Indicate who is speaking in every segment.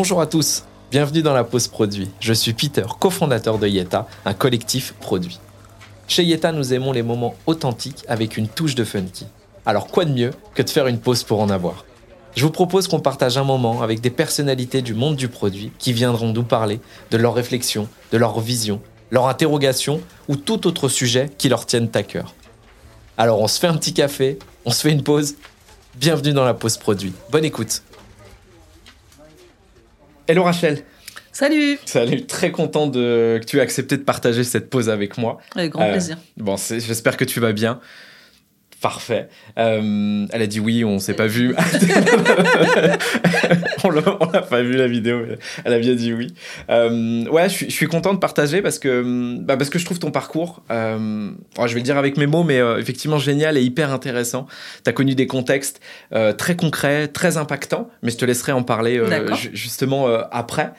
Speaker 1: Bonjour à tous, bienvenue dans la pause produit. Je suis Peter, cofondateur de Yeta, un collectif produit. Chez Yeta, nous aimons les moments authentiques avec une touche de funky. Alors quoi de mieux que de faire une pause pour en avoir? Je vous propose qu'on partage un moment avec des personnalités du monde du produit qui viendront nous parler de leurs réflexions, de leur vision, leurs interrogations ou tout autre sujet qui leur tienne à cœur. Alors on se fait un petit café, on se fait une pause. Bienvenue dans la pause produit. Bonne écoute. Hello Rachel.
Speaker 2: Salut
Speaker 1: Salut, très content de, que tu aies accepté de partager cette pause avec moi.
Speaker 2: Avec grand
Speaker 1: Euh,
Speaker 2: plaisir.
Speaker 1: Bon, j'espère que tu vas bien. Parfait. Euh, elle a dit oui, on s'est pas vu. on l'a pas vu la vidéo, mais elle a bien dit oui. Euh, ouais, je suis, je suis content de partager parce que, bah, parce que je trouve ton parcours, euh, je vais le dire avec mes mots, mais euh, effectivement génial et hyper intéressant. Tu as connu des contextes euh, très concrets, très impactants, mais je te laisserai en parler euh, justement euh, après.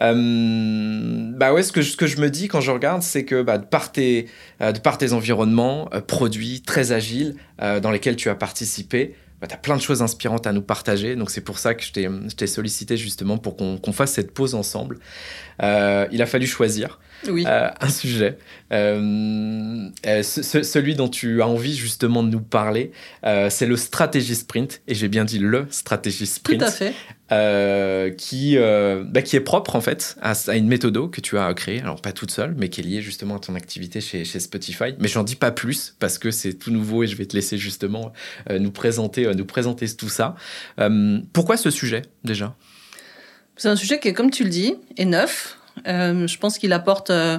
Speaker 1: Euh, bah ouais, ce que, je- me dis quand je regarde, c'est que bah, de, par tes, euh, de par tes environnements, euh, produits très agiles dans lesquels tu as participé, bah, tu as plein de choses inspirantes à nous partager. Donc c'est pour ça que je t'ai sollicité justement pour qu'on fasse cette pause ensemble. Il a fallu choisir
Speaker 2: Oui.
Speaker 1: euh, un sujet, euh, euh, ce- ce- celui dont tu as envie justement de nous parler, c'est le stratégie sprint, et j'ai bien dit le stratégie
Speaker 2: Tout
Speaker 1: sprint,
Speaker 2: à fait.
Speaker 1: euh, qui, euh, bah, qui est propre en fait à, à une méthode que tu as créée, alors pas toute seule, mais qui est liée justement à ton activité chez, chez Spotify. Mais j'en dis pas plus parce que c'est tout nouveau et je vais te laisser justement euh, nous présenter, nous présenter tout ça. Pourquoi ce sujet déjà?
Speaker 2: C'est un sujet qui, comme tu le dis, est neuf. Euh, je pense qu'il apporte euh,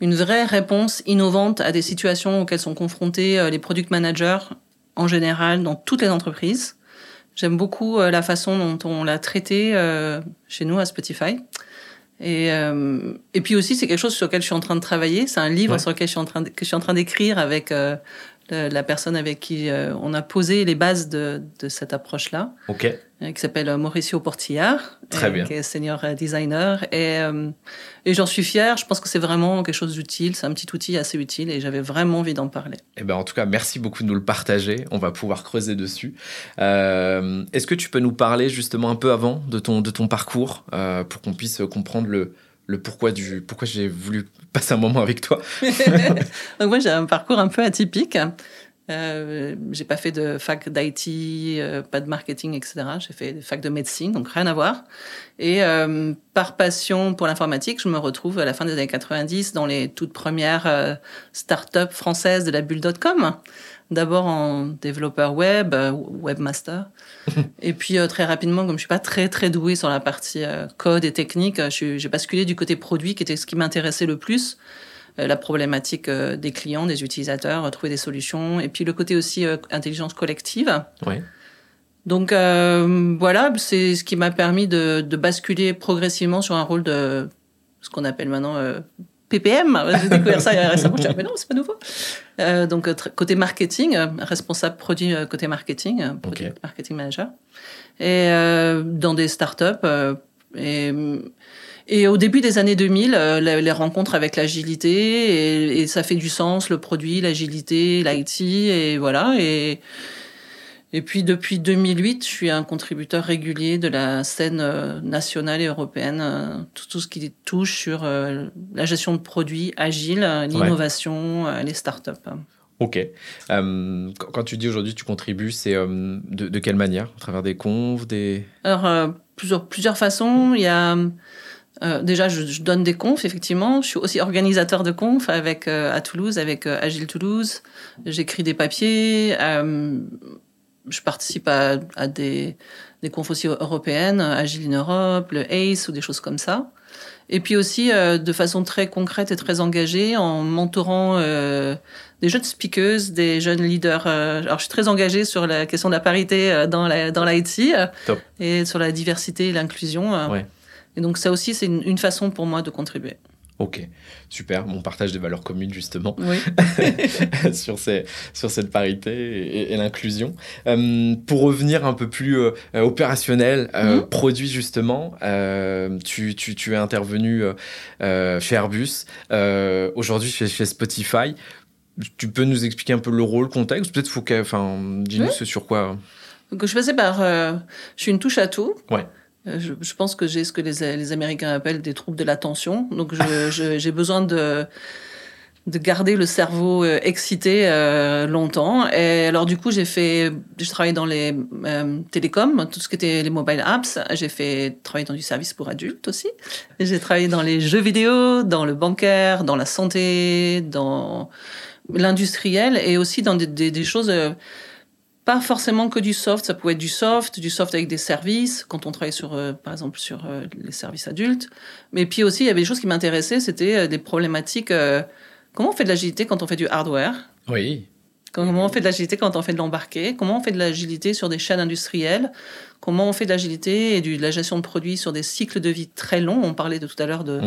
Speaker 2: une vraie réponse innovante à des situations auxquelles sont confrontés euh, les product managers en général dans toutes les entreprises. J'aime beaucoup la façon dont on l'a traité chez nous à Spotify. Et, euh, et puis aussi, c'est quelque chose sur lequel je suis en train de travailler. C'est un livre
Speaker 1: Ouais.
Speaker 2: sur lequel je suis en train de, que je suis en train d'écrire avec euh, le- la personne avec qui euh, on a posé les bases de, de cette approche-là
Speaker 1: Ok.
Speaker 2: euh, qui s'appelle euh, Mauricio Portillard,
Speaker 1: Très
Speaker 2: euh,
Speaker 1: bien.
Speaker 2: qui est senior euh, designer. Et, euh, et j'en suis fière. Je pense que c'est vraiment quelque chose d'utile. C'est un petit outil assez utile et j'avais vraiment envie d'en parler.
Speaker 1: Eh ben, en tout cas, merci beaucoup de nous le partager. On va pouvoir creuser dessus. Euh, Est-ce que tu peux nous parler justement un peu avant de ton, de ton parcours euh, pour qu'on puisse comprendre le, le pourquoi du pourquoi j'ai voulu passer un moment avec toi
Speaker 2: Donc moi j'ai un parcours un peu atypique. Euh, j'ai pas fait de fac d'IT, euh, pas de marketing, etc. J'ai fait des facs de médecine, donc rien à voir. Et euh, par passion pour l'informatique, je me retrouve à la fin des années 90 dans les toutes premières euh, startups françaises de la bulle.com. D'abord en développeur web, euh, webmaster. et puis euh, très rapidement, comme je suis pas très très douée sur la partie euh, code et technique, j'ai basculé du côté produit qui était ce qui m'intéressait le plus la problématique des clients, des utilisateurs, trouver des solutions, et puis le côté aussi intelligence collective. Donc euh, voilà, c'est ce qui m'a permis de, de basculer progressivement sur un rôle de ce qu'on appelle maintenant euh, PPM. J'ai découvert ça il y a récemment, je me mais non, c'est pas nouveau. Euh, donc côté marketing, euh, responsable produit euh, côté marketing, product marketing manager, et euh, dans des startups. et, et au début des années 2000, euh, les, les rencontres avec l'agilité, et, et ça fait du sens, le produit, l'agilité, l'IT, et voilà. Et, et puis depuis 2008, je suis un contributeur régulier de la scène euh, nationale et européenne, euh, tout, tout ce qui touche sur euh, la gestion de produits agiles, euh, l'innovation, les startups.
Speaker 1: Ok. Euh, quand tu dis aujourd'hui tu contribues, c'est euh, de, de quelle manière? À travers des confs, des.
Speaker 2: Alors, euh, plusieurs, plusieurs façons. Il y a. déjà, je, je donne des confs, effectivement. Je suis aussi organisateur de confs avec, à Toulouse, avec Agile Toulouse. J'écris des papiers. Je participe à, à des, des confs aussi européennes, Agile in Europe, le ACE ou des choses comme ça. Et puis aussi, euh, de façon très concrète et très engagée, en mentorant euh, des jeunes speakers, des jeunes leaders. euh, alors, je suis très engagée sur la question de la parité euh, dans la dans l'IT euh, et sur la diversité et l'inclusion. euh.
Speaker 1: Ouais.
Speaker 2: Et donc, ça aussi, c'est une, une façon pour moi de contribuer.
Speaker 1: Ok, super. Mon partage des valeurs communes justement
Speaker 2: Oui.
Speaker 1: sur, ces, sur cette parité et, et l'inclusion. Euh, pour revenir un peu plus euh, opérationnel, euh,
Speaker 2: Mhm.
Speaker 1: produit justement, tu, tu, tu es intervenu chez Airbus, aujourd'hui chez, chez Spotify. Tu peux nous expliquer un peu le rôle, le contexte? Peut-être faut que, enfin, dis-nous
Speaker 2: Oui.
Speaker 1: ce sur quoi.
Speaker 2: Donc, je faisais par. je suis une touche à tout.
Speaker 1: Ouais.
Speaker 2: Je, je, pense que j'ai ce que les, les, Américains appellent des troubles de l'attention. Donc, j'ai besoin de de garder le cerveau euh, excité euh, longtemps. Et alors du coup, j'ai fait, j'ai travaillé dans les euh, télécoms, tout ce qui était les mobile apps. J'ai fait travailler dans du service pour adultes aussi. J'ai travaillé dans les jeux vidéo, dans le bancaire, dans la santé, dans l'industriel et aussi dans des, des, des choses. Euh, pas forcément que du soft, ça pouvait être du soft, du soft avec des services, quand on travaillait sur, par exemple, sur les services adultes. Mais puis aussi, il y avait des choses qui m'intéressaient, c'était des problématiques Comment on fait de l'agilité quand on fait du hardware?
Speaker 1: Oui.
Speaker 2: Comment on fait de l'agilité quand on fait de l'embarqué? Comment on fait de l'agilité sur des chaînes industrielles? Comment on fait de l'agilité et de la gestion de produits sur des cycles de vie très longs? On parlait de tout à l'heure de,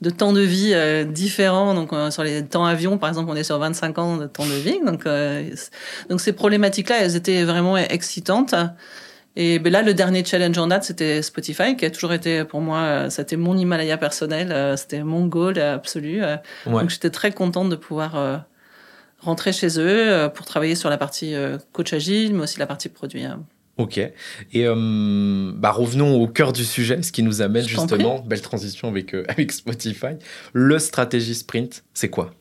Speaker 2: de temps de vie euh, différents. Donc, euh, sur les temps avions, par exemple, on est sur 25 ans de temps de vie. Donc, euh, donc ces problématiques-là, elles étaient vraiment excitantes. Et ben là, le dernier challenge en date, c'était Spotify, qui a toujours été pour moi, euh, c'était mon Himalaya personnel, euh, c'était mon goal absolu. Euh. Donc j'étais très contente de pouvoir rentrer chez eux pour travailler sur la partie coach agile, mais aussi la partie produit.
Speaker 1: Ok. Et bah revenons au cœur du sujet, ce qui nous amène justement, belle transition avec, avec Spotify. Le stratégie sprint, c'est quoi?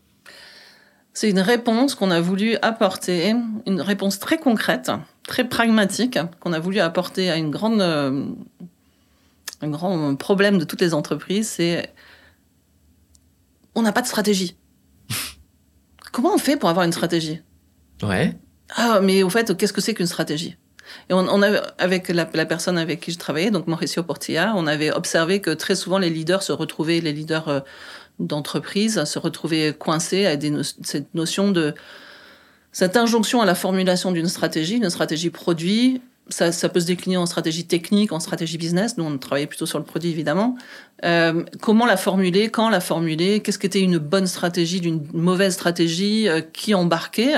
Speaker 2: C'est une réponse qu'on a voulu apporter, une réponse très concrète très pragmatique qu'on a voulu apporter à une grande, euh, un grand problème de toutes les entreprises, c'est on n'a pas de stratégie. Comment on fait pour avoir une stratégie?
Speaker 1: Ouais.
Speaker 2: Ah, mais au fait, qu'est-ce que c'est qu'une stratégie? Et on, a, avec la, personne avec qui je travaillais, donc Mauricio Portilla, on avait observé que très souvent les leaders se retrouvaient, les leaders euh, d'entreprise se retrouvaient coincés à cette notion de cette injonction à la formulation d'une stratégie, d'une stratégie produit, ça, ça, peut se décliner en stratégie technique, en stratégie business. Nous, on travaillait plutôt sur le produit, évidemment. Euh, comment la formuler Quand la formuler Qu'est-ce qu'était une bonne stratégie d'une mauvaise stratégie euh, Qui embarquait?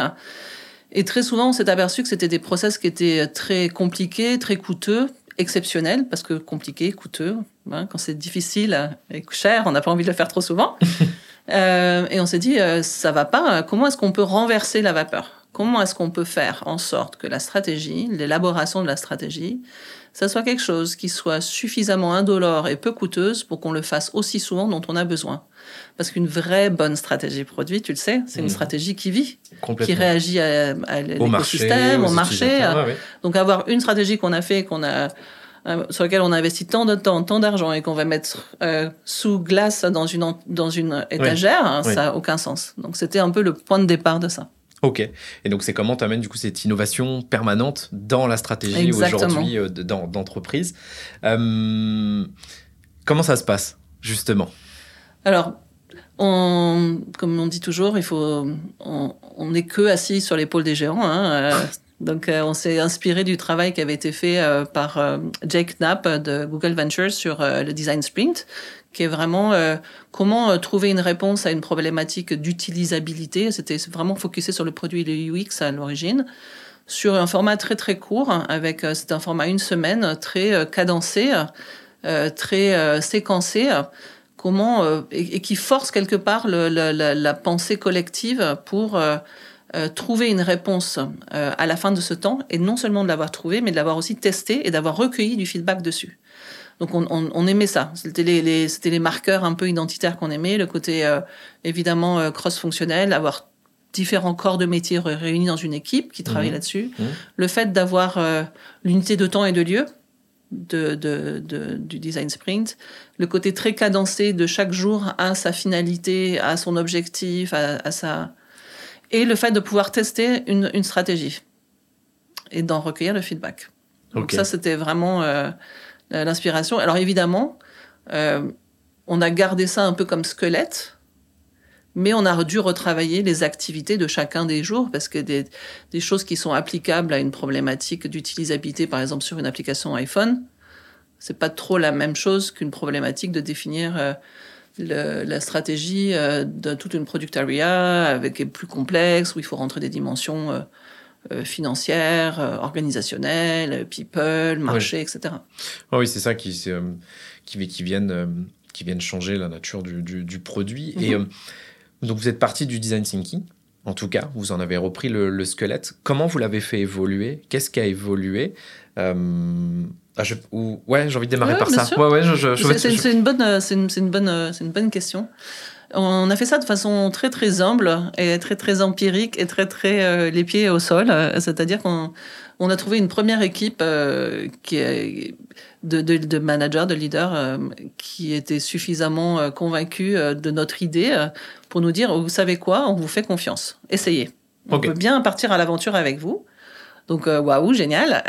Speaker 2: Et très souvent, on s'est aperçu que c'était des process qui étaient très compliqués, très coûteux, exceptionnels, parce que compliqué, coûteux. Hein, quand c'est difficile et cher, on n'a pas envie de le faire trop souvent. Euh, et on s'est dit, euh, ça va pas. Comment est-ce qu'on peut renverser la vapeur? Comment est-ce qu'on peut faire en sorte que la stratégie, l'élaboration de la stratégie, ça soit quelque chose qui soit suffisamment indolore et peu coûteuse pour qu'on le fasse aussi souvent dont on a besoin. Parce qu'une vraie bonne stratégie produit, tu le sais, c'est une mmh. stratégie qui vit, qui réagit à, l'écosystème, au marché. Donc avoir une stratégie qu'on a fait, qu'on a euh, sur lequel on a investi tant de temps, tant d'argent et qu'on va mettre euh, sous glace dans une, dans une étagère, hein, ça n'a aucun sens. Donc c'était un peu le point de départ de ça.
Speaker 1: Ok. Et donc c'est comment tu amènes du coup cette innovation permanente dans la stratégie aujourd'hui euh, d'entreprise. comment ça se passe justement?
Speaker 2: Alors, on, comme on dit toujours, il faut, on n'est que assis sur l'épaule des géants. Hein, donc, euh, on s'est inspiré du travail qui avait été fait euh, par euh, Jake Knapp de Google Ventures sur le design sprint, qui est vraiment comment trouver une réponse à une problématique d'utilisabilité. C'était vraiment focusé sur le produit et le UX à l'origine, sur un format très très court, avec c'est un format une semaine, très cadencé, très séquencé. Comment et, qui force quelque part le, la, la, pensée collective pour euh, trouver une réponse euh, à la fin de ce temps, et non seulement de l'avoir trouvé, mais de l'avoir aussi testé et d'avoir recueilli du feedback dessus. Donc on, on, on aimait ça. C'était les, les, c'était les marqueurs un peu identitaires qu'on aimait, le côté euh, évidemment cross-fonctionnel, avoir différents corps de métier réunis dans une équipe qui travaille mmh. là-dessus, mmh. le fait d'avoir l'unité de temps et de lieu, de, de, de, du design sprint, le côté très cadencé de chaque jour à sa finalité, à son objectif, à, à sa, et le fait de pouvoir tester une, une stratégie et d'en recueillir le feedback. Donc ça, c'était vraiment euh, l'inspiration. Alors évidemment, euh, on a gardé ça un peu comme squelette, mais on a dû retravailler les activités de chacun des jours parce que des, des choses qui sont applicables à une problématique d'utilisabilité, par exemple sur une application iPhone, c'est pas trop la même chose qu'une problématique de définir euh, la stratégie euh, de toute une product area avec plus complexe où il faut rentrer des dimensions euh, euh financières, euh, people, marché, etc.
Speaker 1: Oh oui, c'est ça qui, qui, qui, viennent, qui viennent changer la nature du, du, du produit. Et mhm. donc vous êtes parti du design thinking en tout cas, vous en avez repris le, squelette. Comment vous l'avez fait évoluer? Qu'est-ce qui a évolué? Euh, ah, Ouais, j'ai envie de démarrer par ça. Ouais,
Speaker 2: c'est une bonne, c'est une, une, bonne, c'est une bonne question. On a fait ça de façon très très humble et très très empirique et très très euh, les pieds au sol. C'est-à-dire qu'on on a trouvé une première équipe euh, qui est de, de, de, managers, de leaders euh, qui étaient suffisamment convaincus de notre idée pour nous dire vous savez quoi, on vous fait confiance, essayez. On peut bien partir à l'aventure avec vous. Donc waouh, génial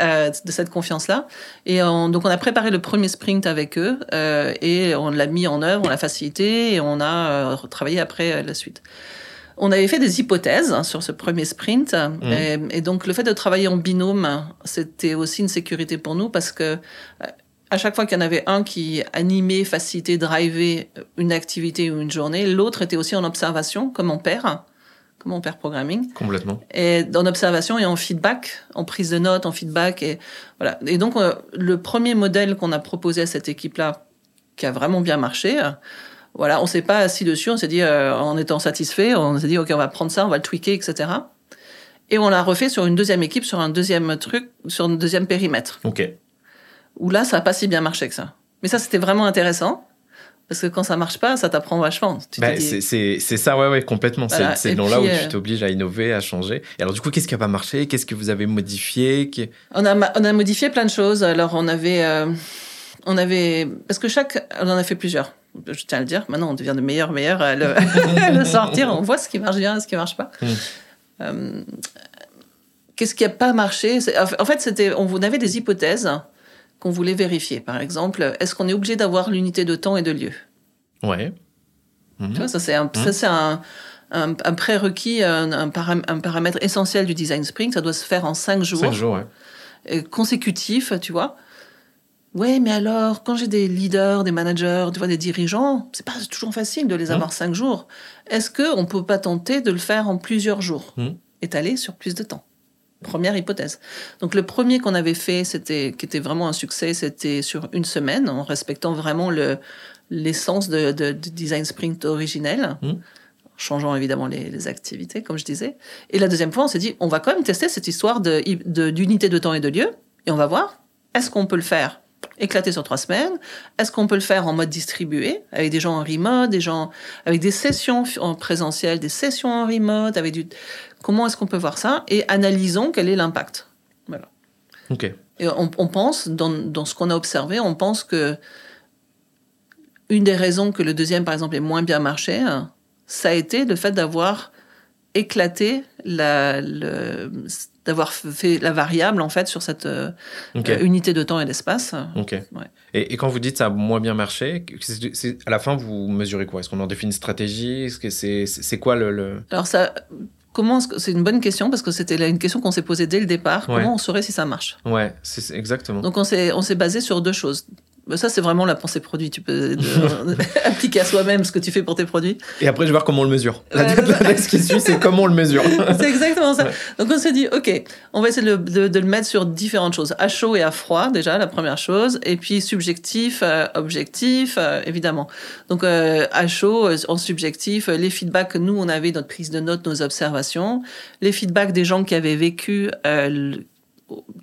Speaker 2: de cette confiance-là. Et donc on a préparé le premier sprint avec eux et on l'a mis en œuvre, on l'a facilité et on a travaillé après la suite. On avait fait des hypothèses hein, sur ce premier sprint. Mmh. Et, donc, le fait de travailler en binôme, c'était aussi une sécurité pour nous parce que euh, à chaque fois qu'il y en avait un qui animait, facilitait, drivait une activité ou une journée, l'autre était aussi en observation, comme mon père, comme mon père programming.
Speaker 1: Complètement.
Speaker 2: Et en observation et en feedback, en prise de notes, en feedback. Et, voilà. et donc, euh, le premier modèle qu'on a proposé à cette équipe-là, qui a vraiment bien marché, voilà, on s'est pas assis dessus, on s'est dit, euh, en étant satisfait, on s'est dit, OK, on va prendre ça, on va le tweaker, etc. Et on l'a refait sur une deuxième équipe, sur un deuxième truc, sur un deuxième périmètre.
Speaker 1: OK.
Speaker 2: Où là, ça n'a pas si bien marché que ça. Mais ça, c'était vraiment intéressant. Parce que quand ça marche pas, ça t'apprend vachement.
Speaker 1: Bah, c'est ça, ouais, ouais, complètement. C'est dans là où tu euh, t'obliges à innover, à changer. Et alors, du coup, qu'est-ce qui n'a pas marché? Qu'est-ce que vous avez modifié?
Speaker 2: On, a, on a modifié plein de choses. Alors, on avait, euh, on avait. Parce que chaque. On en a fait plusieurs je tiens à le dire, maintenant on devient de meilleur meilleur à le, sortir, on voit ce qui marche bien et ce qui marche pas. Hmm. Euh, qu'est-ce qui n'a pas marché? En fait, c'était, on avait des hypothèses qu'on voulait vérifier. Par exemple, est-ce qu'on est obligé d'avoir l'unité de temps et de lieu?
Speaker 1: Ouais.
Speaker 2: Tu vois, ça c'est un, hmm. un, un, prérequis, un, paramètre essentiel du design sprint. Ça doit se faire en cinq jours.
Speaker 1: Cinq jours,
Speaker 2: ouais. Consécutifs, tu vois. Ouais, mais alors, quand j'ai des leaders, des managers, tu vois, des dirigeants, c'est pas toujours facile de les mmh. avoir cinq jours. Est-ce qu'on peut pas tenter de le faire en plusieurs jours, mmh. étalé sur plus de temps? Première hypothèse. Donc le premier qu'on avait fait, c'était qui était vraiment un succès, c'était sur une semaine, en respectant vraiment le l'essence de, de, design sprint originel. Mmh. changeant évidemment les, activités, comme je disais. Et la deuxième fois, on s'est dit, on va quand même tester cette histoire d'unité de, d'unité de temps et de lieu, et on va voir, est-ce qu'on peut le faire? Éclaté sur trois semaines. Est-ce qu'on peut le faire en mode distribué, avec des gens en remote, des gens avec des sessions en présentiel, des sessions en remote, avec du... Comment est-ce qu'on peut voir ça? Et analysons quel est l'impact. Voilà.
Speaker 1: Ok.
Speaker 2: Et on, pense, dans, dans ce qu'on a observé, on pense que une des raisons que le deuxième, par exemple, ait moins bien marché, ça a été le fait d'avoir éclaté la, d'avoir fait la variable en fait sur cette euh, euh, unité de temps et d'espace.
Speaker 1: Ok. Et, quand vous dites ça a moins bien marché, à la fin vous mesurez quoi? Est-ce qu'on en définit une stratégie? Est-ce que c'est, c'est quoi le,
Speaker 2: Alors ça. Comment c'est une bonne question parce que c'était une question qu'on s'est posée dès le départ. Comment on saurait si ça marche?
Speaker 1: Ouais, c'est exactement.
Speaker 2: Donc on s'est on s'est basé sur deux choses. Bah, ça, c'est vraiment la pensée produit. Tu peux appliquer à soi-même ce que tu fais pour tes produits.
Speaker 1: Et après, je vais voir comment on le mesure. La, ce qui suit, c'est comment on le mesure.
Speaker 2: c'est exactement ça. Donc, on s'est dit, OK, on va essayer de, le mettre sur différentes choses. À chaud et à froid, déjà, la première chose. Et puis, subjectif, euh, objectif, euh, évidemment. Donc, euh, à chaud, en subjectif, les feedbacks que nous, on avait, notre prise de notes, nos observations. Les feedbacks des gens qui avaient vécu,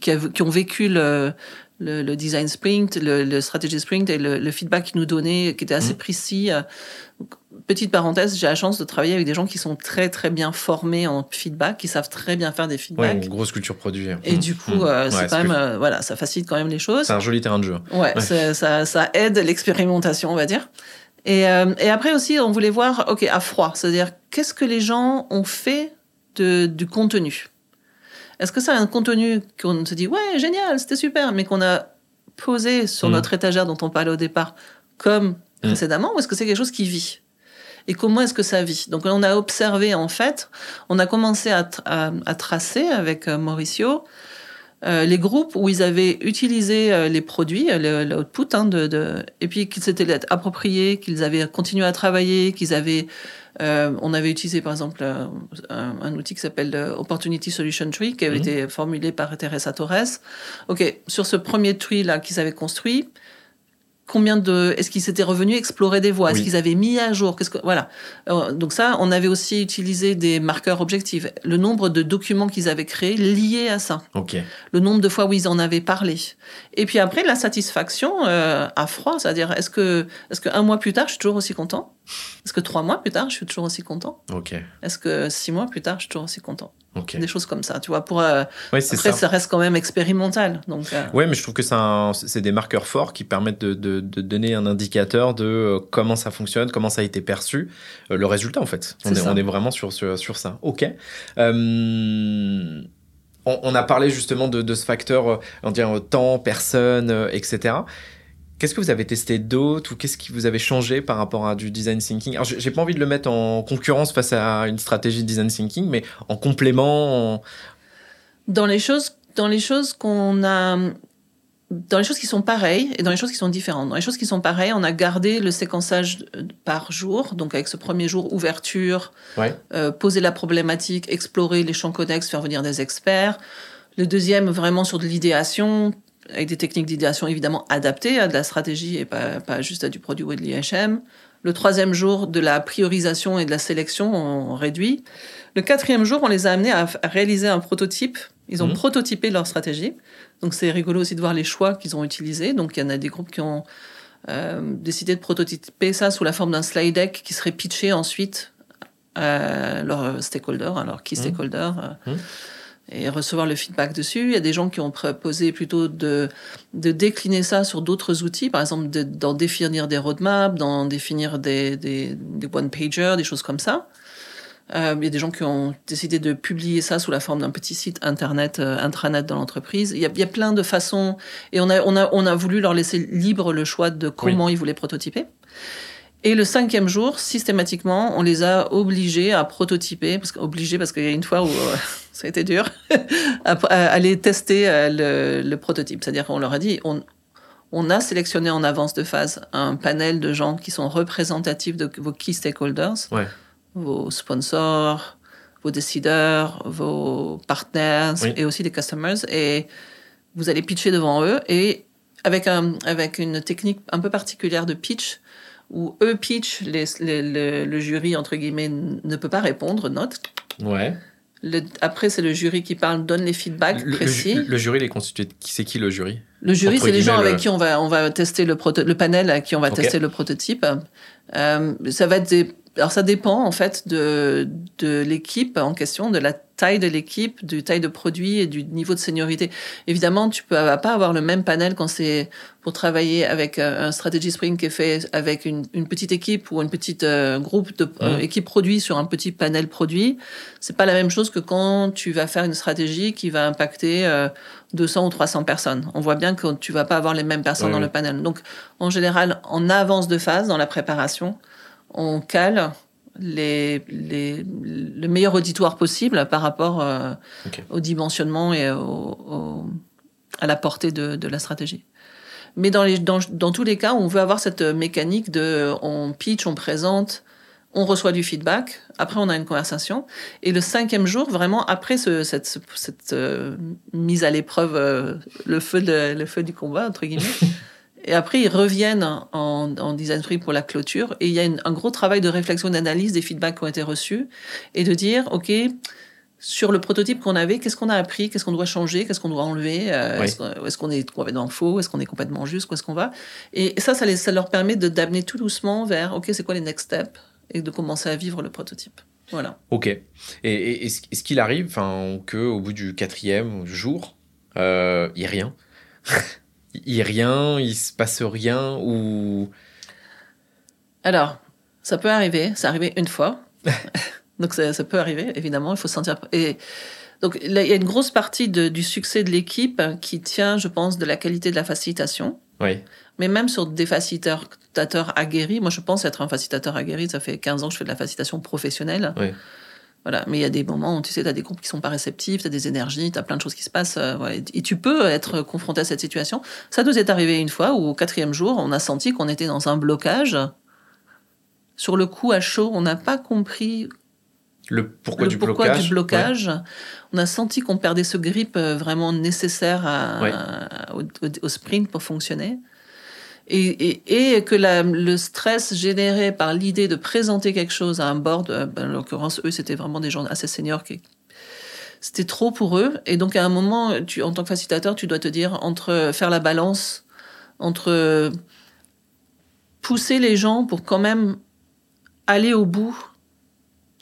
Speaker 2: qui, qui, ont vécu le le, design sprint, le, strategy sprint et le, feedback qu'ils nous donnaient, qui était assez mmh. précis. Euh, petite parenthèse, j'ai la chance de travailler avec des gens qui sont très très bien formés en feedback, qui savent très bien faire des feedbacks.
Speaker 1: Ouais, une grosse culture produit.
Speaker 2: Et mmh. du coup, mmh. euh, c'est quand même, euh, voilà, ça facilite quand même les choses.
Speaker 1: C'est un joli terrain de jeu.
Speaker 2: Ouais, Ça, ça, aide l'expérimentation, on va dire. Et, et, après aussi, on voulait voir, ok, à froid, c'est-à-dire qu'est-ce que les gens ont fait de, du contenu? Est-ce que c'est un contenu qu'on se dit, ouais, génial, c'était super, mais qu'on a posé sur mm. notre étagère dont on parlait au départ, comme mm. précédemment, ou est-ce que c'est quelque chose qui vit? Et comment est-ce que ça vit? Donc, on a observé, en fait, on a commencé à, tracer avec euh, Mauricio euh, les groupes où ils avaient utilisé euh, les produits, l'output, hein, de, et puis qu'ils s'étaient appropriés, qu'ils avaient continué à travailler, qu'ils avaient euh, on avait utilisé par exemple euh, un, outil qui s'appelle Opportunity Solution Tree, qui avait mhm. été formulé par Teresa Torres. Ok, sur ce premier tree là qu'ils avaient construit, combien de, est-ce qu'ils s'étaient revenus explorer des voies, est-ce qu'ils avaient mis à jour, qu'est-ce que, voilà. donc ça, on avait aussi utilisé des marqueurs objectifs, le nombre de documents qu'ils avaient créés liés à ça, le nombre de fois où ils en avaient parlé. Et puis après, la satisfaction euh, à froid, c'est-à-dire est-ce que, est-ce que un mois plus tard, je suis toujours aussi content? Est-ce que trois mois plus tard, je suis toujours aussi content? Est-ce que six mois plus tard, je suis toujours aussi content?
Speaker 1: Ok.
Speaker 2: Des choses comme ça, tu vois. Pour euh,
Speaker 1: Ouais,
Speaker 2: après,
Speaker 1: ça.
Speaker 2: ça. reste quand même expérimental, donc. euh,
Speaker 1: Ouais, mais je trouve que c'est des marqueurs forts qui permettent de, de- de donner un indicateur de euh, comment ça fonctionne, comment ça a été perçu, euh, le résultat en fait. On est, on est vraiment sur, sur, sur ça. Ok. Euh, on, on a parlé justement de, de ce facteur, on dirait, euh, temps, personne, etc. Qu'est-ce que vous avez testé d'autre ou qu'est-ce qui vous avez changé par rapport à du design thinking? Alors, j'ai pas envie de le mettre en concurrence face à une stratégie de design thinking, mais en complément. en-
Speaker 2: dans les choses dans les choses qu'on a dans les choses qui sont pareilles et dans les choses qui sont différentes. Dans les choses qui sont pareilles, on a gardé le séquençage euh, par jour, donc avec ce premier jour ouverture,
Speaker 1: Ouais.
Speaker 2: euh, poser la problématique, explorer les champs connexes, faire venir des experts. Le deuxième, vraiment sur de l'idéation, avec des techniques d'idéation évidemment adaptées à de la stratégie et pas, pas juste à du produit ou de l'IHM. Le troisième jour, de la priorisation et de la sélection, on réduit. Le quatrième jour, on les a amenés à, à réaliser un prototype. Ils ont
Speaker 1: Mhm.
Speaker 2: prototypé leur stratégie. Donc c'est rigolo aussi de voir les choix qu'ils ont utilisés. Donc il y en a des groupes qui ont euh, décidé de prototyper ça sous la forme d'un slide deck qui serait pitché ensuite à leurs stakeholders, à leurs key
Speaker 1: Mhm.
Speaker 2: stakeholders, euh,
Speaker 1: Mhm.
Speaker 2: Et recevoir le feedback dessus. Il y a des gens qui ont proposé plutôt de, de décliner ça sur d'autres outils, par exemple de- d'en définir des roadmaps, d'en définir des, des, des one-pagers, des choses comme ça. Euh, il y a des gens qui ont décidé de publier ça sous la forme d'un petit site internet, euh, intranet dans l'entreprise. Il y, a, il y a plein de façons, et on a, on, a, on a voulu leur laisser libre le choix de comment ils voulaient prototyper. Et le cinquième jour, systématiquement, on les a obligés à prototyper, parce, obligés parce qu'il y a une fois où euh, ça a été dur, à, à aller tester euh, le, le prototype. C'est-à-dire qu'on leur a dit, on, on a sélectionné en avance de phase un panel de gens qui sont représentatifs de vos key stakeholders,
Speaker 1: Ouais.
Speaker 2: vos sponsors, vos décideurs, vos partners
Speaker 1: Oui.
Speaker 2: et aussi les customers. Et vous allez pitcher devant eux et avec, un, avec une technique un peu particulière de pitch où eux pitch, les, les- le, le jury, entre guillemets, ne peut pas répondre, note.
Speaker 1: Ouais.
Speaker 2: Le- après, c'est le jury qui parle, donne les feedbacks
Speaker 1: Le, le-
Speaker 2: précis.
Speaker 1: le jury, il est constitué de qui C'est qui le jury?
Speaker 2: Le jury, c'est les gens
Speaker 1: guillemets,
Speaker 2: avec
Speaker 1: le-
Speaker 2: qui on va, on va tester le, proto- le panel, à qui on va tester le prototype. Euh, ça va être des- alors ça dépend en fait de, de l'équipe en question, de la taille de l'équipe, du taille de produit et du niveau de seniorité. Évidemment, tu peux vas pas avoir le même panel quand c'est pour travailler avec euh, un strategy sprint qui est fait avec une, une petite équipe ou une petite euh, groupe de euh,
Speaker 1: Mhm.
Speaker 2: équipe produit sur un petit panel produit. C'est pas la même chose que quand tu vas faire une stratégie qui va impacter euh, 200 ou 300 personnes. On voit bien que tu vas pas avoir les mêmes personnes dans
Speaker 1: oui.
Speaker 2: le panel. Donc, en général, en avance de phase dans la préparation, on cale les, les, le meilleur auditoire possible par rapport euh, au dimensionnement et au, au- à la portée de, de la stratégie. Mais dans, les, dans, dans tous les cas, on veut avoir cette mécanique de on pitch, on présente, on reçoit du feedback, après on a une conversation. Et le cinquième jour, vraiment après ce, cette, ce- cette euh, mise à l'épreuve, euh, le, feu de, le feu du combat, entre guillemets, et après ils reviennent en, en design sprint pour la clôture. Et il y a une- un gros travail de réflexion, d'analyse des feedbacks qui ont été reçus, et de dire, OK, sur le prototype qu'on avait, qu'est-ce qu'on a appris, qu'est-ce qu'on doit changer, qu'est-ce qu'on doit enlever, euh,
Speaker 1: Oui.
Speaker 2: est-ce qu'on- est complètement faux, est-ce qu'on est complètement juste, où est-ce qu'on va? Et ça, ça, les- ça leur permet de- d'amener tout doucement vers, OK, c'est quoi les next steps, et de commencer à vivre le prototype. Voilà.
Speaker 1: Ok. Et, et est-ce qu'il arrive enfin, qu'au bout du quatrième jour, euh, il n'y ait rien Il n'y ait rien, il se passe rien ou?
Speaker 2: Alors, ça peut arriver, c'est arrivé une fois. donc ça, ça peut arriver, évidemment, il faut se sentir... Et donc là, il y a une grosse partie de- du succès de l'équipe qui tient, je pense, de la qualité de la facilitation.
Speaker 1: Oui.
Speaker 2: Mais même sur des facilitateurs aguerris, moi je pense être un facilitateur aguerri, ça fait 15 ans que je fais de la facilitation professionnelle.
Speaker 1: Oui.
Speaker 2: Voilà. Mais il y a des moments où tu sais, tu as des groupes qui sont pas réceptifs, tu as des énergies, tu as plein de choses qui se passent. euh, voilà. Et tu peux être confronté à cette situation. Ça nous est arrivé une fois où au quatrième jour, on a senti qu'on était dans un blocage. Sur le coup, à chaud, on n'a pas compris
Speaker 1: Le pourquoi
Speaker 2: le
Speaker 1: du
Speaker 2: pourquoi
Speaker 1: blocage
Speaker 2: du blocage. On a senti qu'on perdait ce grip euh, vraiment nécessaire à-
Speaker 1: Ouais.
Speaker 2: au, au- au sprint pour fonctionner. et, et, que la, le stress généré par l'idée de présenter quelque chose à un board, euh, ben, en l'occurrence, eux, c'était vraiment des gens assez seniors qui. C'était trop pour eux. Et donc, à un moment, tu, en tant que facilitateur, tu dois te dire entre faire la balance, entre pousser les gens pour quand même aller au bout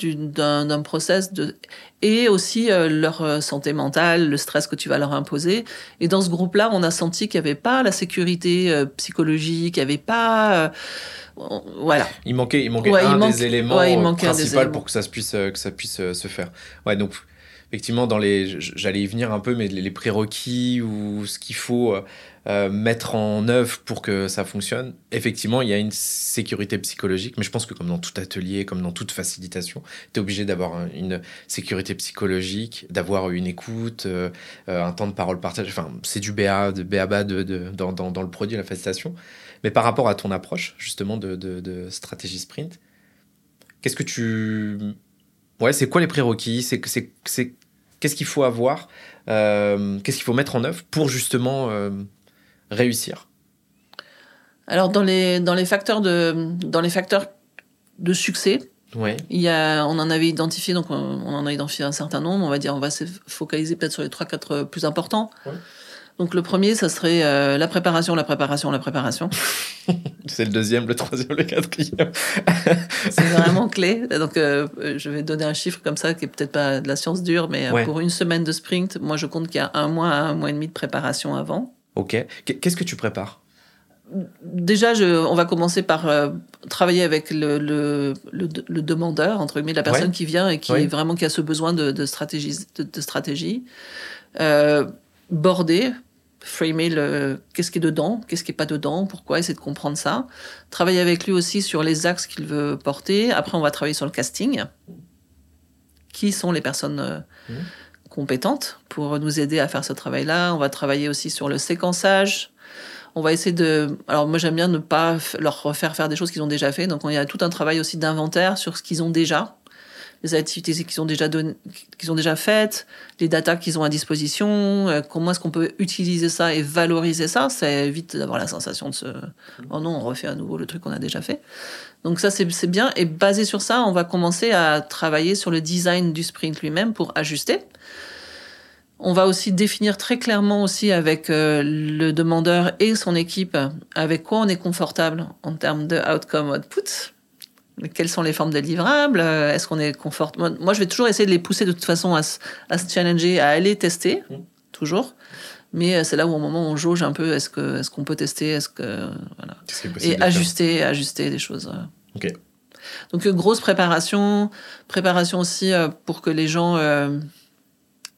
Speaker 2: d'un process de et aussi euh, leur euh, santé mentale, le stress que tu vas leur imposer. Et dans ce groupe-là, on a senti qu'il n'y avait pas la sécurité euh, psychologique, il n'y avait pas voilà.
Speaker 1: Il manquait, il manquait un des éléments principaux pour que ça puisse que ça puisse se faire. Ouais, donc effectivement dans les j'allais y venir un peu mais les prérequis ou ce qu'il faut euh, mettre en œuvre pour que ça fonctionne, effectivement, il y a une sécurité psychologique, mais je pense que comme dans tout atelier, comme dans toute facilitation, tu es obligé d'avoir une sécurité psychologique, d'avoir une écoute, euh, euh, un temps de parole partagé. Enfin, c'est du BA, de BABA de, de, dans, dans, dans, le produit, la facilitation. Mais par rapport à ton approche, justement, de, stratégie sprint, qu'est-ce que tu. Ouais, c'est quoi les prérequis? Qu'est-ce qu'il faut avoir Qu'est-ce qu'il faut mettre en œuvre pour justement réussir
Speaker 2: Alors, dans les, dans les, facteurs, de, dans les facteurs de succès,
Speaker 1: ouais.
Speaker 2: il y a, on en avait identifié, donc on, en a identifié un certain nombre. On va dire, on va se focaliser peut-être sur les 3-4 plus importants. Donc le premier, ça serait euh, la préparation, la préparation, la préparation.
Speaker 1: c'est le deuxième, le troisième, le quatrième.
Speaker 2: c'est vraiment clé. Donc euh, je vais donner un chiffre comme ça qui est peut-être pas de la science dure, mais euh, pour une semaine de sprint, moi je compte qu'il y a un mois, un mois et demi de préparation avant.
Speaker 1: Ok. Qu'est-ce que tu prépares?
Speaker 2: Déjà, je, on va commencer par euh, travailler avec le, le, le, demandeur, entre guillemets, la personne qui vient et qui est vraiment qui a ce besoin de, de stratégie. De, stratégie. Euh, border, framer le qu'est-ce qui est dedans, qu'est-ce qui est pas dedans, pourquoi, essayer de comprendre ça. Travailler avec lui aussi sur les axes qu'il veut porter. Après, on va travailler sur le casting. Qui sont les personnes euh, mmh compétentes pour nous aider à faire ce travail-là. On va travailler aussi sur le séquençage. On va essayer de. Alors, moi, j'aime bien ne pas leur refaire faire des choses qu'ils ont déjà fait. Donc, il y a tout un travail aussi d'inventaire sur ce qu'ils ont déjà, les activités qu'ils ont déjà faites, les datas qu'ils ont à disposition. Euh, comment est-ce qu'on peut utiliser ça et valoriser ça Ça évite d'avoir la sensation de se. Oh non, on refait à nouveau le truc qu'on a déjà fait. Donc ça, c'est bien. Et basé sur ça, on va commencer à travailler sur le design du sprint lui-même pour ajuster. On va aussi définir très clairement aussi avec euh, le demandeur et son équipe avec quoi on est confortable en termes de outcome output. Quelles sont les formes de livrables? Euh, Est-ce qu'on est confortable Moi, je vais toujours essayer de les pousser de toute façon à, se challenger, à aller tester, mmh. toujours. Mais euh, c'est là où au moment où on jauge un peu, est-ce qu'on peut tester, est-ce que voilà, et ajuster, ajuster des choses.
Speaker 1: Ok.
Speaker 2: Donc grosse préparation, préparation aussi pour que les gens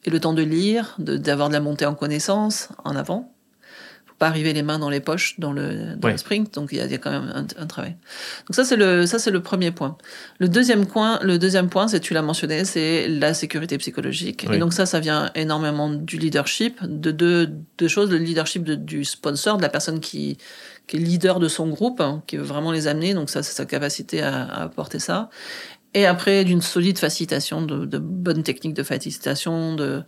Speaker 2: et le temps de lire, d'avoir de, la montée en connaissance en avant. Pas arriver les mains dans les poches dans le, dans le sprint, donc il y, a, quand même un, travail. Donc ça c'est le ça c'est le premier point. Le deuxième point, le deuxième point, c'est tu l'as mentionné, c'est la sécurité psychologique. Et donc ça ça vient énormément du leadership, de deux, deux choses, le leadership du sponsor, de la personne qui qui est leader de son groupe, hein, qui veut vraiment les amener. Donc ça, c'est sa capacité à, à apporter ça et après d'une solide facilitation, de, de, bonnes techniques de facilitation, de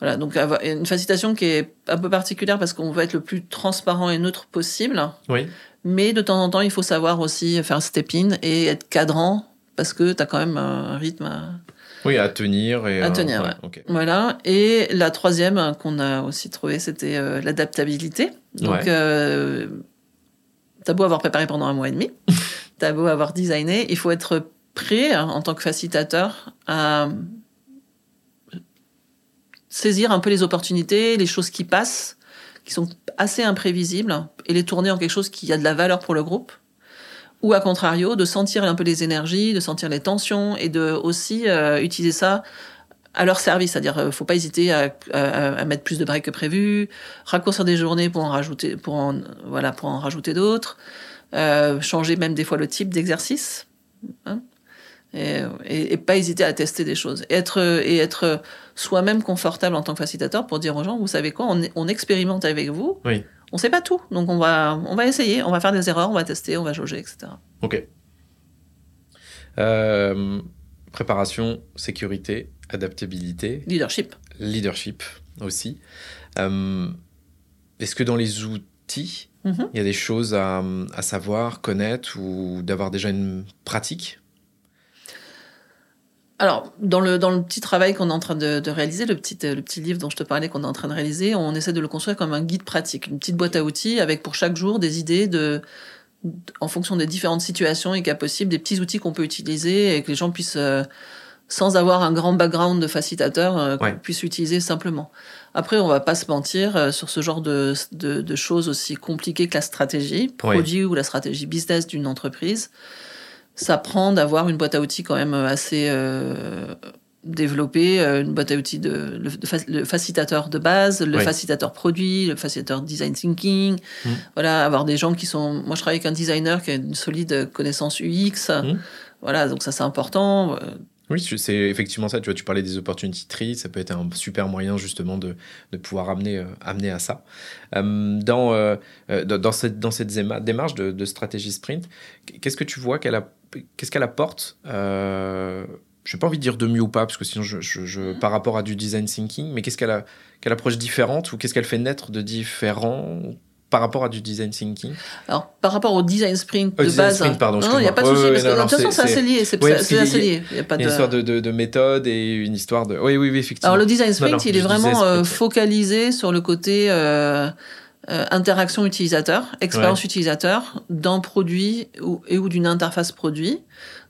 Speaker 2: voilà donc une facilitation qui est un peu particulière parce qu'on veut être le plus transparent et neutre possible.
Speaker 1: Oui.
Speaker 2: Mais de temps en temps, il faut savoir aussi faire step in et être cadrant parce que tu as quand même un rythme. À...
Speaker 1: Oui, à tenir. Et,
Speaker 2: à tenir, ouais. Voilà. Et la troisième qu'on a aussi trouvée, c'était euh, l'adaptabilité. Donc, euh, t'as beau avoir préparé pendant un mois et demi, t'as beau avoir designé, il faut être prêt, hein, en tant que facilitateur, à saisir un peu les opportunités, les choses qui passent, qui sont assez imprévisibles, et les tourner en quelque chose qui a de la valeur pour le groupe. Ou à contrario, de sentir un peu les énergies, de sentir les tensions, et de aussi euh, utiliser ça à leur service, c'est-à-dire euh, faut pas hésiter à, mettre plus de breaks que prévu, raccourcir des journées pour en rajouter, pour en, voilà, pour en rajouter d'autres, euh, changer même des fois le type d'exercice. Hein et, pas hésiter à tester des choses. Et être, et être soi-même confortable en tant que facilitateur pour dire aux gens, vous savez quoi, on, on expérimente avec vous.
Speaker 1: Oui.
Speaker 2: On sait pas tout, donc on va, on va essayer, on va faire des erreurs, on va tester, on va jauger, etc.
Speaker 1: Ok. Euh, préparation, sécurité, adaptabilité.
Speaker 2: Leadership.
Speaker 1: Leadership aussi. Euh, est-ce que dans les outils
Speaker 2: Mhm.
Speaker 1: il y a des choses à, à savoir, connaître ou d'avoir déjà une pratique?
Speaker 2: Alors, dans le, dans le petit travail qu'on est en train de, de réaliser, le petit, le petit livre dont je te parlais qu'on est en train de réaliser, on essaie de le construire comme un guide pratique, une petite boîte à outils avec pour chaque jour des idées de, en fonction des différentes situations et cas possibles, des petits outils qu'on peut utiliser et que les gens puissent, euh, sans avoir un grand background de facilitateur, euh,
Speaker 1: Ouais.
Speaker 2: puissent utiliser simplement. Après, on va pas se mentir euh, sur ce genre de, de, de choses aussi compliquées que la stratégie produit ou la stratégie business d'une entreprise. Ça prend d'avoir une boîte à outils quand même assez euh, développée, euh, une boîte à outils de le, facilitateur de base, le facilitateur produit, le facilitateur design thinking.
Speaker 1: Mm.
Speaker 2: Voilà, avoir des gens qui sont. Moi, je travaille avec un designer qui a une solide connaissance UX.
Speaker 1: Mm.
Speaker 2: Voilà, donc ça c'est important. Euh,
Speaker 1: Oui, c'est effectivement ça. Tu vois, tu parlais des opportunity trees, ça peut être un super moyen justement de, de pouvoir amener, euh, amener à ça. Euh, dans, euh, euh, dans, cette, dans cette démarche de, de stratégie sprint, qu'est-ce que tu vois qu'elle a, qu'est-ce qu'elle apporte euh, Je n'ai pas envie de dire de mieux ou pas, parce que sinon, je, je- je- par rapport à du design thinking, mais qu'est-ce qu'elle a, quelle approche différente ou qu'est-ce qu'elle fait naître de différent par rapport à du design thinking?
Speaker 2: Alors, par rapport au design sprint de
Speaker 1: design
Speaker 2: base.
Speaker 1: sprint, pardon,
Speaker 2: non, non, il n'y a pas de souci, parce
Speaker 1: ouais,
Speaker 2: que
Speaker 1: non,
Speaker 2: de toute façon,
Speaker 1: c'est-
Speaker 2: assez lié. C'est
Speaker 1: Ouais,
Speaker 2: assez lié. Il y a pas de.
Speaker 1: une histoire de, de, de méthode et une histoire de. Oui, oui, oui, effectivement.
Speaker 2: Alors le design sprint,
Speaker 1: non,
Speaker 2: il est vraiment euh, focalisé sur le côté euh, euh, interaction utilisateur, expérience
Speaker 1: Ouais.
Speaker 2: utilisateur d'un produit ou, et ou d'une interface produit.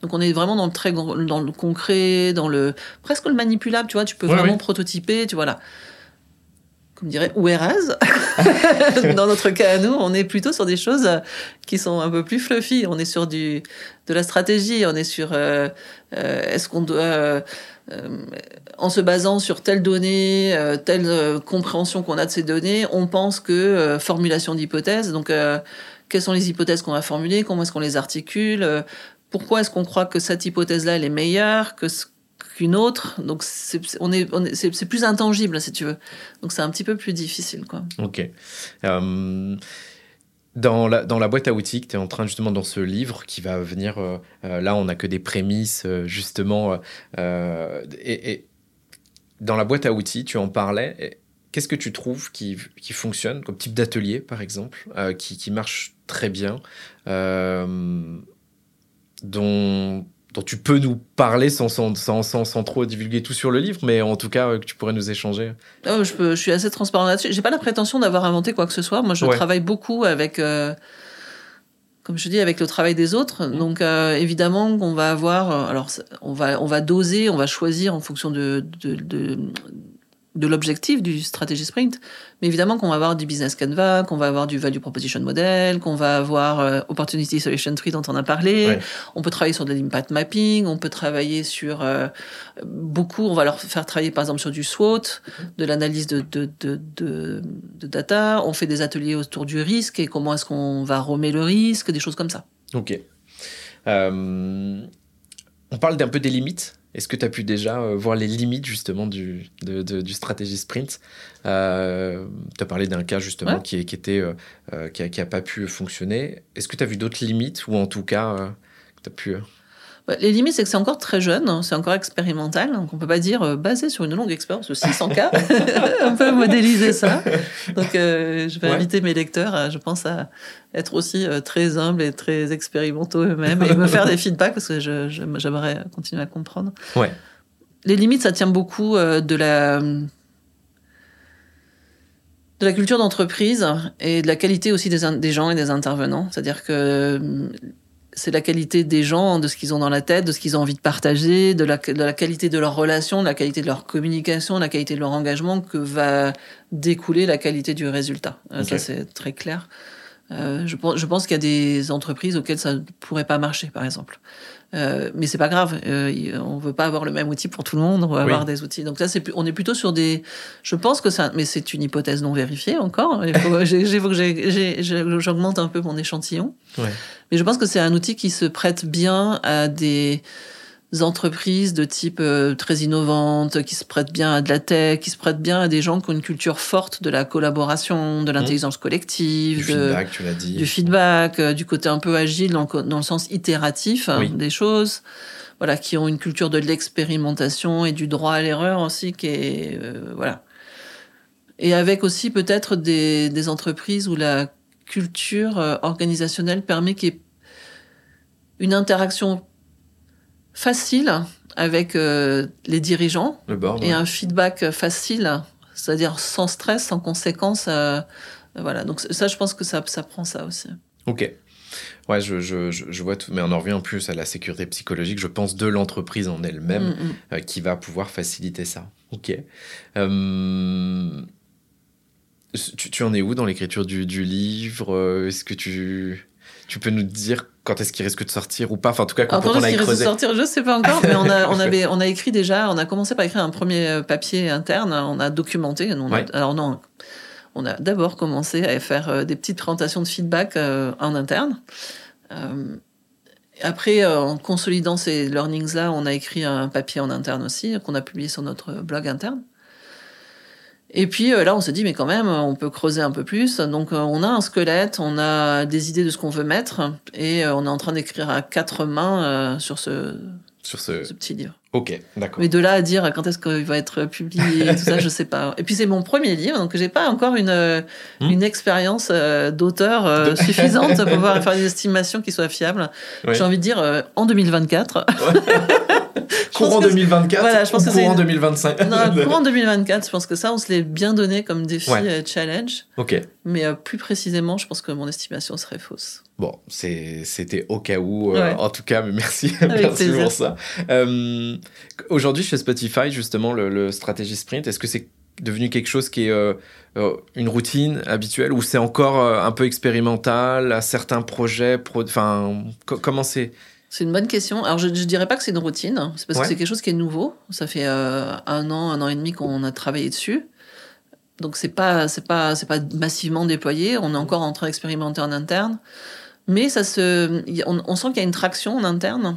Speaker 2: Donc on est vraiment dans le très dans le concret, dans le presque le manipulable. Tu vois, tu peux
Speaker 1: Ouais,
Speaker 2: vraiment prototyper. Tu vois là. Comme dirait Whereas, dans notre cas à nous, on est plutôt sur des choses qui sont un peu plus fluffy. On est sur du de la stratégie. On est sur euh, euh, est-ce qu'on doit en se basant sur telle donnée, euh, telle euh, compréhension qu'on a de ces données, on pense que euh, formulation d'hypothèses. Donc, euh, quelles sont les hypothèses qu'on va formuler Comment est-ce qu'on les articule euh, Pourquoi est-ce qu'on croit que cette hypothèse-là elle est meilleure que qu'une autre Donc, c'est on est, on plus intangible si tu veux. Donc, c'est un petit peu plus difficile, quoi.
Speaker 1: Ok. Euh, dans, la, boîte à outils que tu es en train justement dans ce livre qui va venir, euh, euh, là on n'a que des prémices euh, justement, et, dans la boîte à outils tu en parlais, qu'est-ce que tu trouves qui, fonctionne comme type d'atelier par exemple, qui, qui marche très bien, dont, dont tu peux nous parler sans, sans, sans, sans, sans trop divulguer tout sur le livre, mais en tout cas euh, que tu pourrais nous échanger.
Speaker 2: Oh, je, peux, je suis assez transparent là-dessus. J'ai pas la prétention d'avoir inventé quoi que ce soit. Moi, je
Speaker 1: Ouais.
Speaker 2: travaille beaucoup avec, euh, comme je dis, avec le travail des autres. Donc, euh, évidemment, qu'on va avoir. Alors, on va, on va doser, on va choisir en fonction de de, de, de l'objectif du stratégie sprint. Mais évidemment, qu'on va avoir du business canvas, qu'on va avoir du value proposition model, qu'on va avoir euh, opportunity solution tree dont on a parlé.
Speaker 1: Ouais.
Speaker 2: On peut travailler sur de l'impact mapping. On peut travailler sur euh, beaucoup. On va leur faire travailler, par exemple, sur du SWOT de l'analyse de, de, de, de, de data, on fait des ateliers autour du risque et comment est-ce qu'on va remettre le risque, des choses comme ça.
Speaker 1: Ok. Euh, on parle d'un peu des limites. Est-ce que tu as pu déjà euh, voir les limites justement du, de, de- du stratégie sprint? Euh, Tu as parlé d'un cas justement
Speaker 2: Ouais.
Speaker 1: qui, qui, était, euh, qui, a, qui a pas pu fonctionner. Est-ce que tu as vu d'autres limites ou en tout cas que tu as pu...
Speaker 2: Les limites, c'est que c'est encore très jeune, hein, c'est encore expérimental, donc on peut pas dire euh, basé sur une longue expérience de 600 cas. on peut modéliser ça. Donc euh, je vais
Speaker 1: Ouais.
Speaker 2: inviter mes lecteurs, à, je pense, à être aussi euh, très humbles et très expérimentaux eux-mêmes et me faire des feedbacks parce que j'aimerais continuer à comprendre.
Speaker 1: Ouais.
Speaker 2: Les limites, ça tient beaucoup de la de la culture d'entreprise et de la qualité aussi des, des gens et des intervenants. C'est-à-dire que c'est la qualité des gens, de ce qu'ils ont dans la tête, de ce qu'ils ont envie de partager, de la, de la qualité de leurs relations, de la qualité de leur communication, de la qualité de leur engagement que va découler la qualité du résultat. Euh. Ça, c'est très clair. Euh, je pense, je pense qu'il y a des entreprises auxquelles ça ne pourrait pas marcher, par exemple. Euh, mais c'est pas grave. Euh, on veut pas avoir le même outil pour tout le monde. On va
Speaker 1: Oui.
Speaker 2: avoir des outils. Donc là, c'est on est plutôt sur des. Je pense que ça, mais c'est une hypothèse non vérifiée encore. J'augmente un peu mon échantillon.
Speaker 1: Ouais.
Speaker 2: Mais je pense que c'est un outil qui se prête bien à des entreprises de type euh, très innovantes, qui se prêtent bien à de la tech, qui se prêtent bien à des gens qui ont une culture forte de la collaboration, de l'intelligence collective,
Speaker 1: Du
Speaker 2: de,
Speaker 1: feedback, tu l'as dit.
Speaker 2: du feedback, euh, du côté un peu agile dans, le co- dans le sens itératif hein, des choses. Voilà, qui ont une culture de l'expérimentation et du droit à l'erreur aussi, qui est euh, voilà. Et avec aussi peut-être des, des entreprises où la culture organisationnelle permet qu'il y ait une interaction facile avec les dirigeants et un feedback facile, c'est-à-dire sans stress, sans conséquences. voilà, donc ça, je pense que ça, ça prend ça aussi.
Speaker 1: Ok. Ouais, je, je, je, vois tout, mais on en revient en plus à la sécurité psychologique, je pense, de l'entreprise en elle-même, mm, mm. Euh, qui va pouvoir faciliter ça. Ok. Euh, tu, tu, en es où dans l'écriture du, du, livre? Euh, Est-ce que tu, tu peux nous dire quand est-ce qu'il risque de sortir ou pas Enfin, en tout cas,
Speaker 2: quand,
Speaker 1: on
Speaker 2: a risque de sortir, je sais pas encore, mais on a, on, avait, on a écrit déjà, on a commencé par écrire un premier papier interne, on a documenté. On alors non, on a d'abord commencé à faire euh, des petites présentations de feedback euh, en interne. Euh, après, en consolidant ces learnings-là, on a écrit un papier en interne aussi, qu'on a publié sur notre blog interne. Et puis là, on se dit, mais quand même, on peut creuser un peu plus. Donc, on a un squelette, on a des idées de ce qu'on veut mettre, et on est en train d'écrire à quatre mains sur ce,
Speaker 1: sur ce...
Speaker 2: petit livre.
Speaker 1: Ok, d'accord.
Speaker 2: Mais de là à dire quand est-ce qu'il va être publié, tout ça, je sais pas. Et puis c'est mon premier livre, donc j'ai pas encore une, hmm. une expérience euh, d'auteur euh, suffisante pour pouvoir faire des estimations qui soient fiables. J'ai envie de dire euh, en 2024.
Speaker 1: courant 2024 voilà, je pense que courant 2025
Speaker 2: non, courant 2024 je pense que ça on se l'est bien donné comme défi challenge
Speaker 1: ok
Speaker 2: mais plus précisément je pense que mon estimation serait fausse
Speaker 1: Bon, c'était au cas où, euh, en tout cas, mais merci, merci pour ça. Euh, aujourd'hui, chez Spotify, justement, le, stratégie sprint, est-ce que c'est devenu quelque chose qui est euh, une routine habituelle ou c'est encore un peu expérimental à certains projets Enfin, comment c'est?
Speaker 2: C'est une bonne question. Alors, je ne dirais pas que c'est une routine, c'est parce que c'est quelque chose qui est nouveau. Ça fait un an, un an et demi qu'on a travaillé dessus. Donc, c'est pas, c'est pas, c'est pas massivement déployé. On est encore en train d'expérimenter en interne. Mais ça se, on, sent qu'il y a une traction en interne.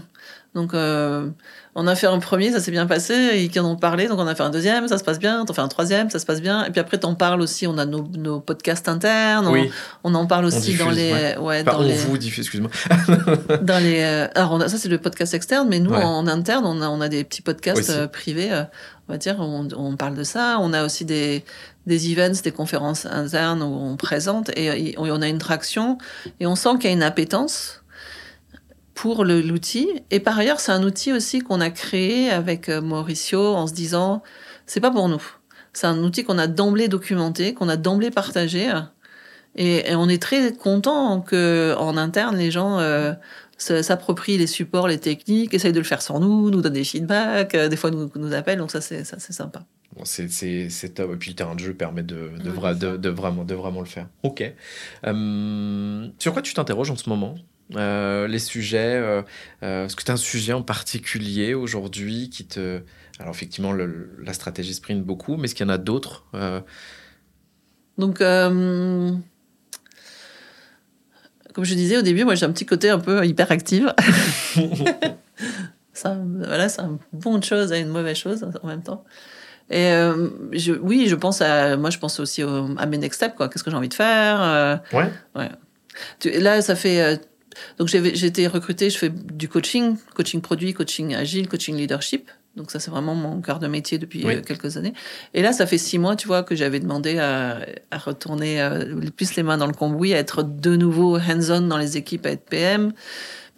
Speaker 2: Donc, euh, on a fait un premier, ça s'est bien passé, et qui en ont parlé, donc on a fait un deuxième, ça se passe bien, t'en fais un troisième, ça se passe bien, et puis après t'en parles aussi, on a nos, nos podcasts internes, on, en parle aussi dans les...
Speaker 1: Ouais. dans les... vous diffuse, excuse-moi.
Speaker 2: dans les... Euh, alors, ça c'est le podcast externe, mais nous, en, interne, on a, on a des petits podcasts euh, privés, on va dire, on, on, parle de ça, on a aussi des, des events, des conférences internes où on présente et, on a une traction et on sent qu'il y a une appétence pour l'outil. Et par ailleurs, c'est un outil aussi qu'on a créé avec euh, Mauricio en se disant, c'est pas pour nous. C'est un outil qu'on a d'emblée documenté, qu'on a d'emblée partagé. Et, on est très content que en interne, les gens euh, s'approprient les supports, les techniques, essayent de le faire sans nous, nous donnent des feedbacks, euh, des fois nous, nous appellent. Donc ça, c'est sympa
Speaker 1: c'est top. Et puis le terrain de jeu permet de, de, de, vraiment, de vraiment le faire. Ok. Euh, sur quoi tu t'interroges en ce moment? Euh, Les sujets euh, Est-ce que tu as un sujet en particulier aujourd'hui qui te. Alors, effectivement, la stratégie sprint beaucoup, mais est-ce qu'il y en a d'autres
Speaker 2: Donc. Comme je disais au début, moi j'ai un petit côté un peu hyperactive. ça, voilà, c'est une bonne chose et une mauvaise chose en même temps. Et euh, je, oui, je pense à. Moi, je pense aussi à mes next steps, quoi. Qu'est-ce que j'ai envie de faire euh,
Speaker 1: Ouais.
Speaker 2: ouais. Là, ça fait. Euh, donc, j'ai été recrutée, je fais du coaching, coaching produit, coaching agile, coaching leadership. Donc, ça, c'est vraiment mon cœur de métier depuis quelques années. Et là, ça fait six mois, tu vois, que j'avais demandé à, à retourner plus les mains dans le cambouis, à être de nouveau hands-on dans les équipes, à être PM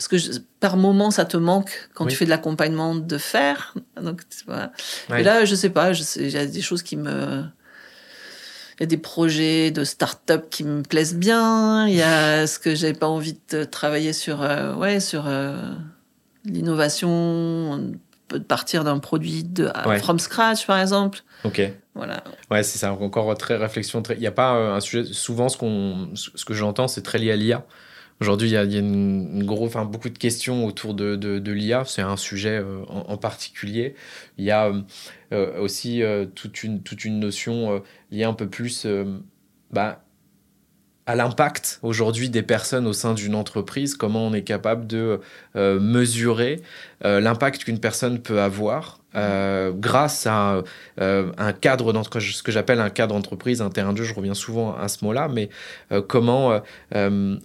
Speaker 2: parce que par moment ça te manque quand tu fais de l'accompagnement de faire donc voilà. et là je sais pas il y a des choses qui me y a des projets de start-up qui me plaisent bien il y a ce que j'ai pas envie de travailler sur euh, ouais sur euh, l'innovation de partir d'un produit de from scratch par exemple.
Speaker 1: Ok.
Speaker 2: Voilà.
Speaker 1: Ouais c'est ça encore très réflexion il n'y a pas euh, un sujet souvent ce qu'on ce que j'entends c'est très lié à l'IA Aujourd'hui, il y a, beaucoup de questions autour de, l'IA. C'est un sujet euh, en, particulier. Il y a euh, euh, aussi toute, une, toute une notion liée un peu plus bah, l'impact aujourd'hui des personnes au sein d'une entreprise, comment on est capable de mesurer l'impact qu'une personne peut avoir euh, grâce à euh, un cadre, ce que j'appelle un cadre entreprise, un terrain de jeu, je reviens souvent à ce mot-là, mais euh, comment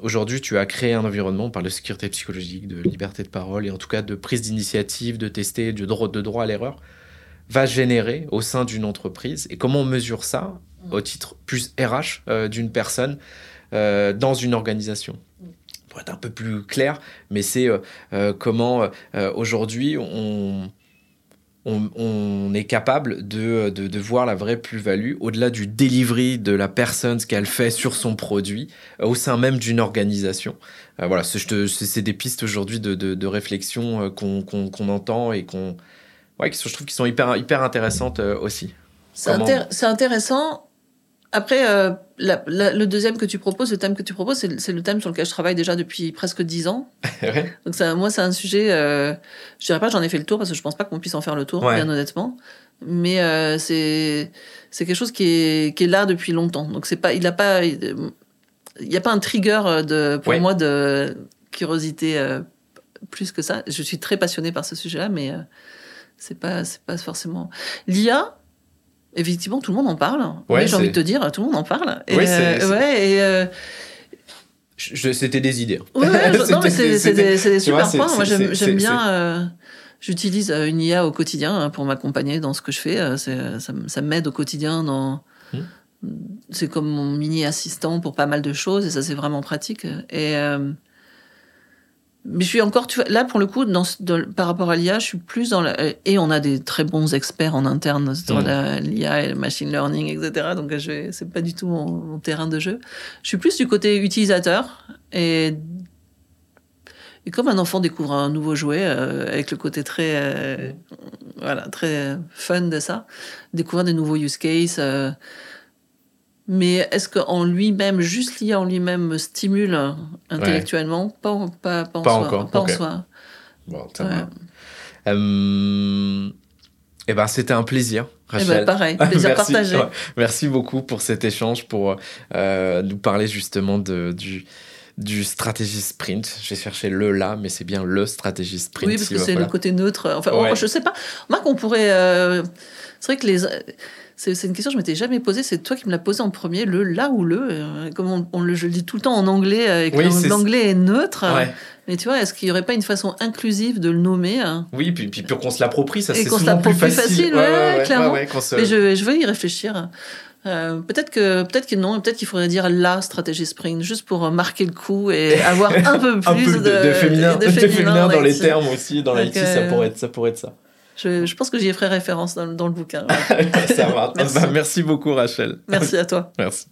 Speaker 1: aujourd'hui tu as créé un environnement, on parle de sécurité psychologique, de liberté de parole et en tout cas de prise d'initiative, de tester, de droit, de droit à l'erreur, va générer au sein d'une entreprise et comment on mesure ça au titre plus RH d'une personne euh, dans une organisation. Pour être un peu plus clair, mais c'est euh, euh, comment aujourd'hui on, on, on est capable de, de, de voir la vraie plus-value au-delà du delivery de la personne, ce qu'elle fait sur son produit, au sein même d'une organisation. Euh, voilà, c'est des pistes aujourd'hui de, de, réflexion qu'on qu'on entend et qu'on. Ouais, qui sont- je trouve qu'ils sont hyper, hyper intéressantes aussi.
Speaker 2: C'est
Speaker 1: Comment-
Speaker 2: intér- c'est intéressant. Après, euh, la- la- le deuxième que tu proposes, le thème que tu proposes, c'est le- thème sur lequel je travaille déjà depuis presque dix ans.
Speaker 1: Ouais.
Speaker 2: Donc ça, moi, c'est un sujet. Euh, je dirais pas j'en ai fait le tour parce que je pense pas qu'on puisse en faire le tour,
Speaker 1: Ouais.
Speaker 2: bien honnêtement. Mais euh, c'est c'est quelque chose qui est qui est là depuis longtemps. Donc c'est pas, il a pas, il y a pas un trigger euh, de pour
Speaker 1: Ouais.
Speaker 2: moi de curiosité plus que ça. Je suis très passionnée par ce sujet-là, mais c'est pas c'est pas forcément l'IA. Effectivement, tout le monde en parle.
Speaker 1: Ouais,
Speaker 2: j'ai envie de te dire, tout le monde en parle. Et,
Speaker 1: Ouais,
Speaker 2: euh,
Speaker 1: c'est-
Speaker 2: ouais, et euh,
Speaker 1: C'était des idées.
Speaker 2: Ouais, ouais, je- non, mais c'est des,
Speaker 1: vois,
Speaker 2: super
Speaker 1: c'est-
Speaker 2: points. Moi, j'aime bien. euh, J'utilise une IA au quotidien hein, pour m'accompagner dans ce que je fais. Ça, ça m'aide au quotidien dans.
Speaker 1: Hmm.
Speaker 2: C'est comme mon mini assistant pour pas mal de choses et ça, c'est vraiment pratique. Et. euh, mais je suis encore, tu vois, là pour le coup, dans, ce- dans- par rapport à l'IA, je suis plus dans la, et on a des très bons experts en interne sur
Speaker 1: Mm.
Speaker 2: l'IA et le machine learning, etc. Donc je c'est pas du tout mon, mon terrain de jeu. Je suis plus du côté utilisateur et et comme un enfant découvre un nouveau jouet euh, avec le côté très euh, voilà très fun de ça, découvrir des nouveaux use cases. euh, mais est-ce qu'en lui-même, juste l'IA en lui-même me stimule intellectuellement? Pas, pas, pas en
Speaker 1: Pas
Speaker 2: soi.
Speaker 1: encore,
Speaker 2: Pas en soi.
Speaker 1: Bon,
Speaker 2: Ouais.
Speaker 1: Euh, eh ben, c'était un plaisir,
Speaker 2: Eh
Speaker 1: Rachel.
Speaker 2: ben, pareil, plaisir
Speaker 1: Merci,
Speaker 2: partagé.
Speaker 1: ouais. Merci beaucoup pour cet échange, pour euh, nous parler justement de, du, du stratégie sprint. J'ai cherché le là, mais c'est bien le stratégie sprint.
Speaker 2: Oui, parce que c'est le côté neutre. Enfin,
Speaker 1: Ouais.
Speaker 2: oh, je sais pas. Moi, qu'on pourrait. euh, C'est vrai que les. C'est une question que je m'étais jamais posée. C'est toi qui me l'as posée en premier, le là ou le. euh, Comme on, on le, je le dis tout le temps en anglais, euh, et que
Speaker 1: Oui,
Speaker 2: l'anglais est neutre.
Speaker 1: Ouais.
Speaker 2: Mais tu vois, est-ce qu'il y aurait pas une façon inclusive de le nommer hein?
Speaker 1: Oui, puis, puis pour qu'on se l'approprie, ça c'est
Speaker 2: qu'on se
Speaker 1: souvent plus facile.
Speaker 2: facile, ouais, clairement.
Speaker 1: ouais, qu'on se-
Speaker 2: Mais je, je veux y réfléchir. Euh, peut-être que peut-être que non, peut-être qu'il faudrait dire la stratégie sprint juste pour euh, marquer le coup et avoir un peu plus
Speaker 1: un peu de, de féminin, de féminin dans les termes aussi, dans l'IT, ça
Speaker 2: euh,
Speaker 1: pourrait être ça. Pourrait être ça.
Speaker 2: Je, je pense que j'y ferai référence dans, dans le bouquin. ouais.
Speaker 1: ça va.
Speaker 2: Merci.
Speaker 1: Bah, merci beaucoup, Rachel.
Speaker 2: Merci à toi.
Speaker 1: Merci.